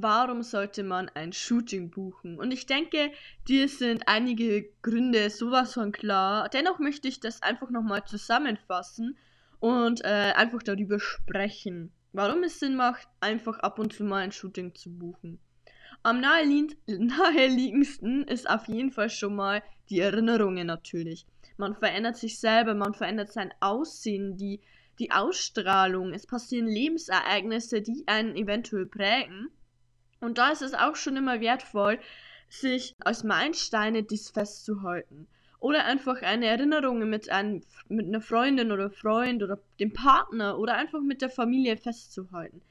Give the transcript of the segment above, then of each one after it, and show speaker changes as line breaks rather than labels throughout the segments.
warum sollte man ein Shooting buchen? Und ich denke, dir sind einige Gründe sowas von klar. Dennoch möchte ich das einfach nochmal zusammenfassen und äh, einfach darüber sprechen, warum es Sinn macht, einfach ab und zu mal ein Shooting zu buchen. Am naheliegendsten ist auf jeden Fall schon mal die Erinnerungen natürlich. Man verändert sich selber, man verändert sein Aussehen, die, die Ausstrahlung. Es passieren Lebensereignisse, die einen eventuell prägen. Und da ist es auch schon immer wertvoll, sich als Meilensteine dies festzuhalten. Oder einfach eine Erinnerung mit, einem, mit einer Freundin oder Freund oder dem Partner oder einfach mit der Familie festzuhalten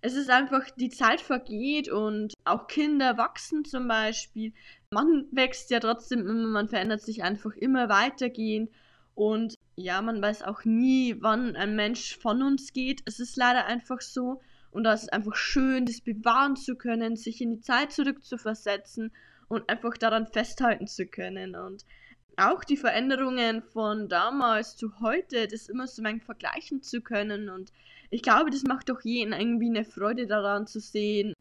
es ist einfach, die Zeit vergeht und auch Kinder wachsen zum Beispiel. Man wächst ja trotzdem immer, man verändert sich einfach immer weitergehend. Und ja, man weiß auch nie, wann ein Mensch von uns geht. Es ist leider einfach so. Und da ist es einfach schön, das bewahren zu können, sich in die Zeit zurückzuversetzen und einfach daran festhalten zu können. Und auch die Veränderungen von damals zu heute, das immer so ein vergleichen zu können. Und ich glaube, das macht doch jeden irgendwie eine Freude daran zu sehen,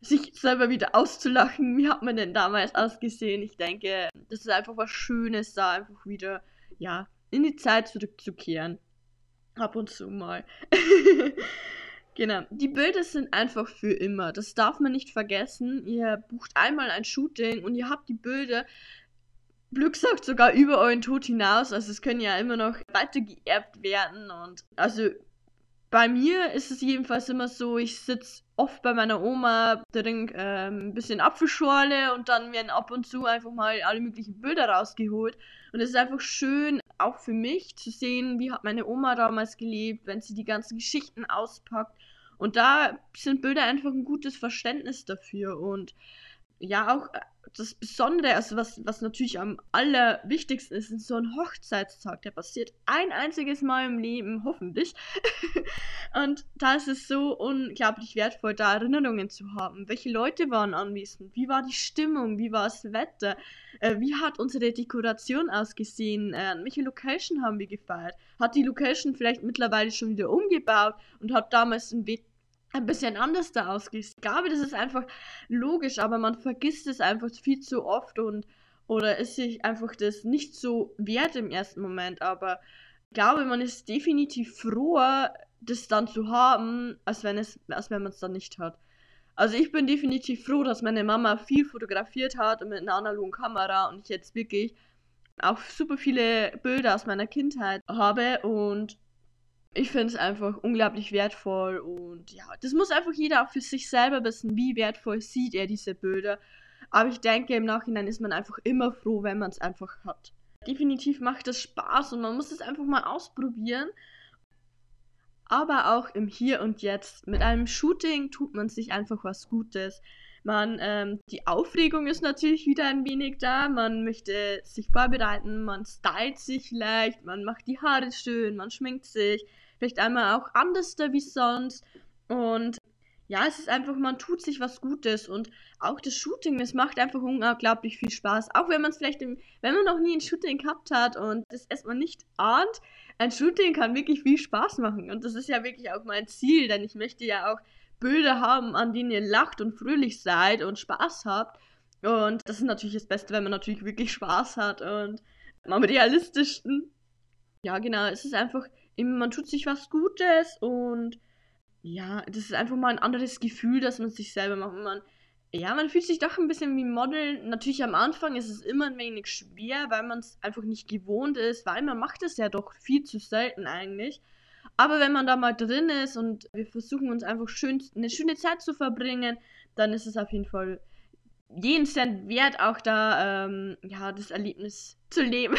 sich selber wieder auszulachen. Wie hat man denn damals ausgesehen? Ich denke, das ist einfach was Schönes, da einfach wieder, ja, in die Zeit zurückzukehren. Ab und zu mal. genau. Die Bilder sind einfach für immer. Das darf man nicht vergessen. Ihr bucht einmal ein Shooting und ihr habt die Bilder Glück sagt sogar über euren Tod hinaus. Also es können ja immer noch weiter geerbt werden. Und also bei mir ist es jedenfalls immer so, ich sitze oft bei meiner Oma, trinke ähm, ein bisschen Apfelschorle und dann werden ab und zu einfach mal alle möglichen Bilder rausgeholt. Und es ist einfach schön, auch für mich, zu sehen, wie hat meine Oma damals gelebt, wenn sie die ganzen Geschichten auspackt. Und da sind Bilder einfach ein gutes Verständnis dafür. Und ja, auch das Besondere, also was, was natürlich am allerwichtigsten ist, ist so ein Hochzeitstag. Der passiert ein einziges Mal im Leben, hoffentlich. und da ist es so unglaublich wertvoll, da Erinnerungen zu haben. Welche Leute waren anwesend? Wie war die Stimmung? Wie war das Wetter? Äh, wie hat unsere Dekoration ausgesehen? Äh, welche Location haben wir gefeiert? Hat die Location vielleicht mittlerweile schon wieder umgebaut und hat damals ein ein bisschen anders da ausgehst. Ich glaube, das ist einfach logisch, aber man vergisst es einfach viel zu oft und oder ist sich einfach das nicht so wert im ersten Moment. Aber ich glaube, man ist definitiv froher, das dann zu haben, als wenn es, als wenn man es dann nicht hat. Also ich bin definitiv froh, dass meine Mama viel fotografiert hat und mit einer analogen Kamera und ich jetzt wirklich auch super viele Bilder aus meiner Kindheit habe und ich finde es einfach unglaublich wertvoll und ja, das muss einfach jeder auch für sich selber wissen, wie wertvoll sieht er diese Bilder. Aber ich denke, im Nachhinein ist man einfach immer froh, wenn man es einfach hat. Definitiv macht es Spaß und man muss es einfach mal ausprobieren. Aber auch im Hier und Jetzt. Mit einem Shooting tut man sich einfach was Gutes. Man, ähm, die Aufregung ist natürlich wieder ein wenig da. Man möchte sich vorbereiten, man stylt sich vielleicht, man macht die Haare schön, man schminkt sich. Vielleicht einmal auch anders da wie sonst. Und ja, es ist einfach, man tut sich was Gutes und auch das Shooting, das macht einfach unglaublich viel Spaß. Auch wenn man es vielleicht, im, wenn man noch nie ein Shooting gehabt hat und das erstmal nicht ahnt, ein Shooting kann wirklich viel Spaß machen. Und das ist ja wirklich auch mein Ziel, denn ich möchte ja auch Bilder haben, an denen ihr lacht und fröhlich seid und Spaß habt. Und das ist natürlich das Beste, wenn man natürlich wirklich Spaß hat und am realistischsten. Ja, genau, es ist einfach, man tut sich was Gutes und ja, das ist einfach mal ein anderes Gefühl, dass man sich selber macht. Man, ja, man fühlt sich doch ein bisschen wie Model. Natürlich am Anfang ist es immer ein wenig schwer, weil man es einfach nicht gewohnt ist, weil man macht es ja doch viel zu selten eigentlich. Aber wenn man da mal drin ist und wir versuchen uns einfach schön, eine schöne Zeit zu verbringen, dann ist es auf jeden Fall jeden Cent wert, auch da ähm, ja, das Erlebnis zu leben.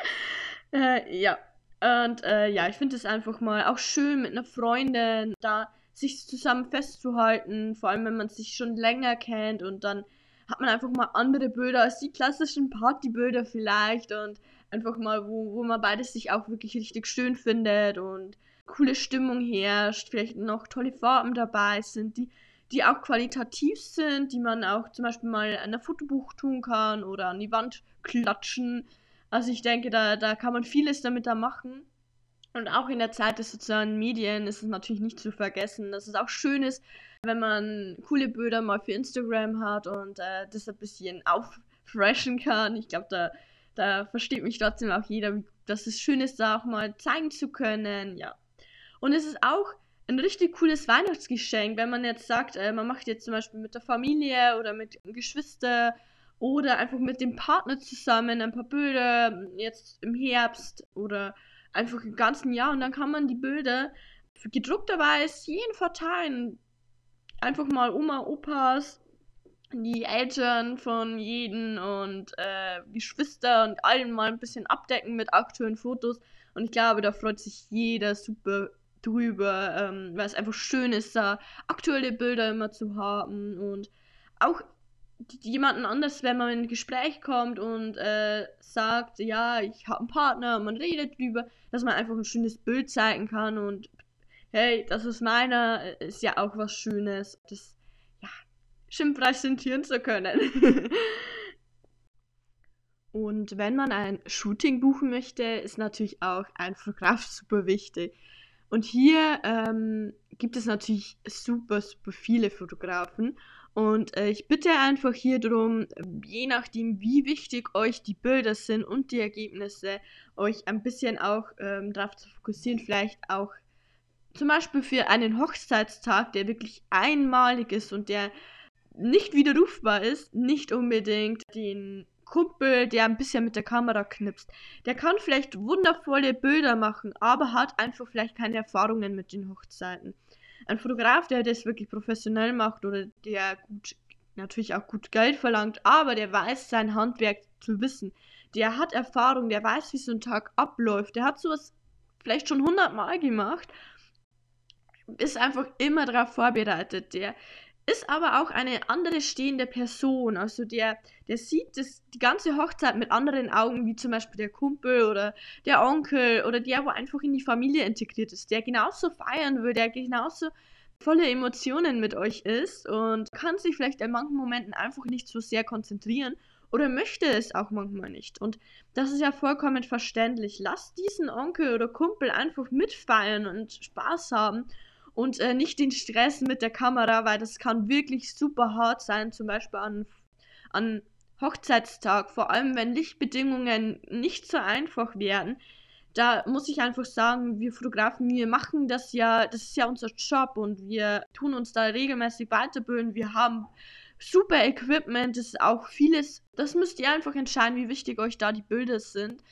äh, ja. Und äh, ja, ich finde es einfach mal auch schön mit einer Freundin da sich zusammen festzuhalten, vor allem wenn man sich schon länger kennt und dann hat man einfach mal andere Bilder als die klassischen Partybilder vielleicht und Einfach mal, wo, wo man beides sich auch wirklich richtig schön findet und coole Stimmung herrscht, vielleicht noch tolle Farben dabei sind, die, die auch qualitativ sind, die man auch zum Beispiel mal in ein Fotobuch tun kann oder an die Wand klatschen. Also ich denke, da, da kann man vieles damit da machen. Und auch in der Zeit des sozialen Medien ist es natürlich nicht zu vergessen, dass es auch schön ist, wenn man coole Bilder mal für Instagram hat und äh, das ein bisschen auffreshen kann. Ich glaube, da, da versteht mich trotzdem auch jeder, dass es schön ist, da auch mal zeigen zu können. Ja. Und es ist auch ein richtig cooles Weihnachtsgeschenk, wenn man jetzt sagt, äh, man macht jetzt zum Beispiel mit der Familie oder mit Geschwister oder einfach mit dem Partner zusammen ein paar Bilder jetzt im Herbst oder einfach im ganzen Jahr und dann kann man die Bilder gedruckterweise jeden verteilen. Einfach mal Oma, Opas, die Eltern von jedem und äh, Geschwister und allen mal ein bisschen abdecken mit aktuellen Fotos. Und ich glaube, da freut sich jeder super drüber, ähm, weil es einfach schön ist, da aktuelle Bilder immer zu haben und auch jemanden anders, wenn man in ein Gespräch kommt und äh, sagt, ja, ich habe einen Partner und man redet drüber, dass man einfach ein schönes Bild zeigen kann und hey, das ist meiner, ist ja auch was Schönes, das schön präsentieren zu können. und wenn man ein Shooting buchen möchte, ist natürlich auch ein Fotograf super wichtig. Und hier ähm, gibt es natürlich super, super viele Fotografen. Und äh, ich bitte einfach hier darum, je nachdem, wie wichtig euch die Bilder sind und die Ergebnisse, euch ein bisschen auch ähm, darauf zu fokussieren, vielleicht auch zum Beispiel für einen Hochzeitstag, der wirklich einmalig ist und der nicht widerrufbar ist, nicht unbedingt den Kumpel, der ein bisschen mit der Kamera knipst. Der kann vielleicht wundervolle Bilder machen, aber hat einfach vielleicht keine Erfahrungen mit den Hochzeiten. Ein Fotograf, der das wirklich professionell macht oder der gut, natürlich auch gut Geld verlangt, aber der weiß sein Handwerk zu wissen. Der hat Erfahrung, der weiß, wie so ein Tag abläuft. Der hat sowas vielleicht schon hundertmal gemacht ist einfach immer darauf vorbereitet. Der ist aber auch eine andere stehende Person. Also der, der sieht das, die ganze Hochzeit mit anderen Augen, wie zum Beispiel der Kumpel oder der Onkel oder der, wo einfach in die Familie integriert ist, der genauso feiern will, der genauso volle Emotionen mit euch ist und kann sich vielleicht in manchen Momenten einfach nicht so sehr konzentrieren oder möchte es auch manchmal nicht. Und das ist ja vollkommen verständlich. Lasst diesen Onkel oder Kumpel einfach mitfeiern und Spaß haben und äh, nicht den Stress mit der Kamera, weil das kann wirklich super hart sein, zum Beispiel an, an Hochzeitstag, vor allem wenn Lichtbedingungen nicht so einfach werden. Da muss ich einfach sagen, wir Fotografen, wir machen das ja, das ist ja unser Job und wir tun uns da regelmäßig weiterbilden. Wir haben super Equipment, das ist auch vieles. Das müsst ihr einfach entscheiden, wie wichtig euch da die Bilder sind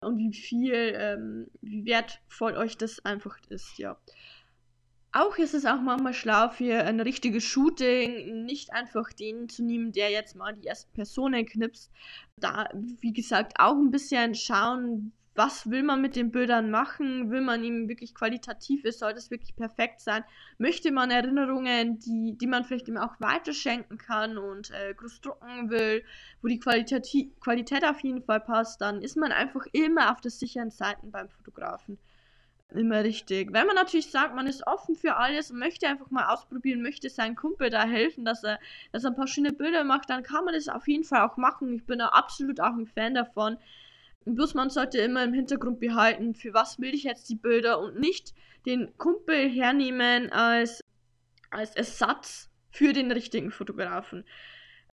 und wie viel, ähm, wie wertvoll euch das einfach ist, ja. Auch ist es auch manchmal schlau für ein richtiges Shooting, nicht einfach den zu nehmen, der jetzt mal die ersten Personen knipst. Da, wie gesagt, auch ein bisschen schauen, was will man mit den Bildern machen? Will man ihm wirklich qualitativ ist? Soll das wirklich perfekt sein? Möchte man Erinnerungen, die, die man vielleicht ihm auch weiterschenken kann und äh, groß drucken will, wo die Qualität, Qualität auf jeden Fall passt, dann ist man einfach immer auf der sicheren Seite beim Fotografen immer richtig. Wenn man natürlich sagt, man ist offen für alles und möchte einfach mal ausprobieren, möchte seinem Kumpel da helfen, dass er, dass er ein paar schöne Bilder macht, dann kann man das auf jeden Fall auch machen. Ich bin da absolut auch ein Fan davon. Bloß man sollte immer im Hintergrund behalten, für was will ich jetzt die Bilder und nicht den Kumpel hernehmen als, als Ersatz für den richtigen Fotografen.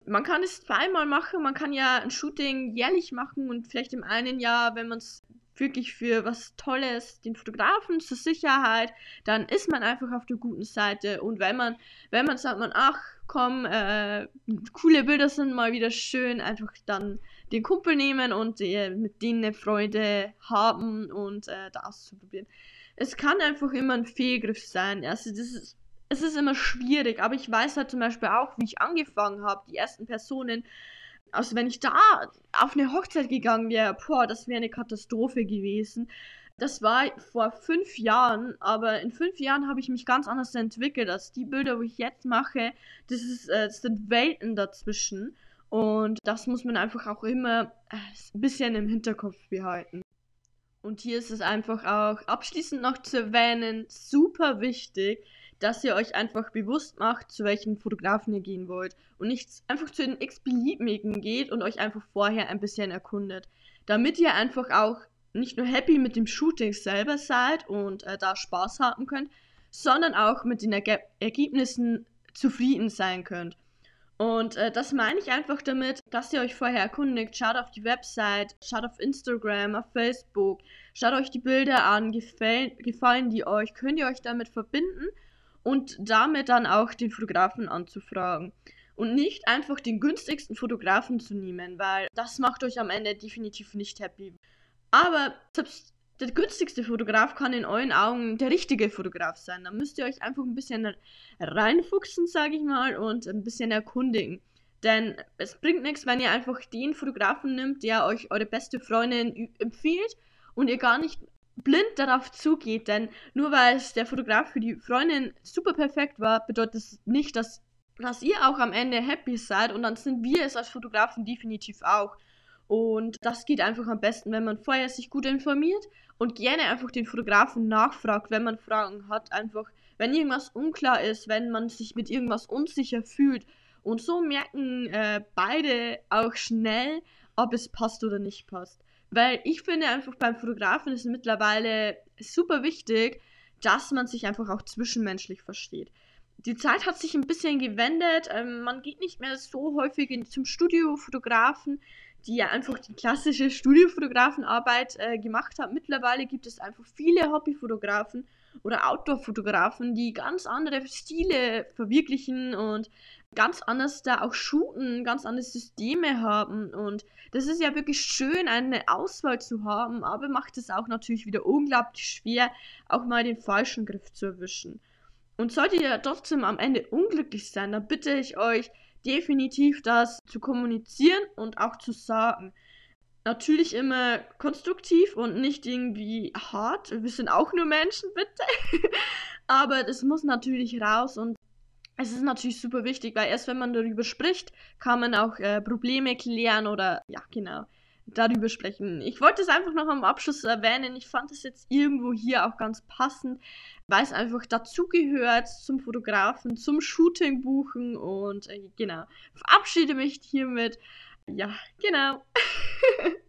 Man kann es zweimal machen, man kann ja ein Shooting jährlich machen und vielleicht im einen Jahr, wenn man es wirklich für was Tolles den Fotografen zur Sicherheit, dann ist man einfach auf der guten Seite. Und wenn man, wenn man sagt, man, ach komm, äh, coole Bilder sind mal wieder schön, einfach dann den Kumpel nehmen und äh, mit denen eine Freude haben und äh, da auszuprobieren. Es kann einfach immer ein Fehlgriff sein. Also das ist, es ist immer schwierig, aber ich weiß halt zum Beispiel auch, wie ich angefangen habe, die ersten Personen also wenn ich da auf eine Hochzeit gegangen wäre, boah, das wäre eine Katastrophe gewesen. Das war vor fünf Jahren, aber in fünf Jahren habe ich mich ganz anders entwickelt. Also die Bilder, wo ich jetzt mache, das, ist, äh, das sind Welten dazwischen. Und das muss man einfach auch immer äh, ein bisschen im Hinterkopf behalten. Und hier ist es einfach auch abschließend noch zu erwähnen, super wichtig, dass ihr euch einfach bewusst macht, zu welchen Fotografen ihr gehen wollt und nicht einfach zu den x-beliebigen geht und euch einfach vorher ein bisschen erkundet. Damit ihr einfach auch nicht nur happy mit dem Shooting selber seid und äh, da Spaß haben könnt, sondern auch mit den Erge Ergebnissen zufrieden sein könnt. Und äh, das meine ich einfach damit, dass ihr euch vorher erkundigt, schaut auf die Website, schaut auf Instagram, auf Facebook, schaut euch die Bilder an, gefallen, gefallen die euch, könnt ihr euch damit verbinden und damit dann auch den Fotografen anzufragen. Und nicht einfach den günstigsten Fotografen zu nehmen, weil das macht euch am Ende definitiv nicht happy. Aber selbst der günstigste Fotograf kann in euren Augen der richtige Fotograf sein. Da müsst ihr euch einfach ein bisschen reinfuchsen, sage ich mal, und ein bisschen erkundigen. Denn es bringt nichts, wenn ihr einfach den Fotografen nimmt, der euch eure beste Freundin empfiehlt und ihr gar nicht blind darauf zugeht. Denn nur weil es der Fotograf für die Freundin super perfekt war, bedeutet es nicht, dass, dass ihr auch am Ende happy seid. Und dann sind wir es als Fotografen definitiv auch. Und das geht einfach am besten, wenn man vorher sich gut informiert und gerne einfach den Fotografen nachfragt, wenn man Fragen hat. Einfach, wenn irgendwas unklar ist, wenn man sich mit irgendwas unsicher fühlt. Und so merken äh, beide auch schnell, ob es passt oder nicht passt. Weil ich finde einfach beim Fotografen ist mittlerweile super wichtig, dass man sich einfach auch zwischenmenschlich versteht. Die Zeit hat sich ein bisschen gewendet. Ähm, man geht nicht mehr so häufig in, zum Studiofotografen die ja einfach die klassische Studiofotografenarbeit äh, gemacht hat. Mittlerweile gibt es einfach viele Hobbyfotografen oder Outdoor-Fotografen, die ganz andere Stile verwirklichen und ganz anders da auch shooten, ganz andere Systeme haben. Und das ist ja wirklich schön, eine Auswahl zu haben, aber macht es auch natürlich wieder unglaublich schwer, auch mal den falschen Griff zu erwischen. Und solltet ihr trotzdem am Ende unglücklich sein, dann bitte ich euch, definitiv das zu kommunizieren und auch zu sagen. Natürlich immer konstruktiv und nicht irgendwie hart. Wir sind auch nur Menschen, bitte. Aber das muss natürlich raus und es ist natürlich super wichtig, weil erst wenn man darüber spricht, kann man auch äh, Probleme klären oder ja, genau, darüber sprechen. Ich wollte es einfach noch am Abschluss erwähnen. Ich fand es jetzt irgendwo hier auch ganz passend, weil es einfach dazugehört zum Fotografen, zum Shooting buchen und äh, genau. Verabschiede mich hiermit. Ja, genau.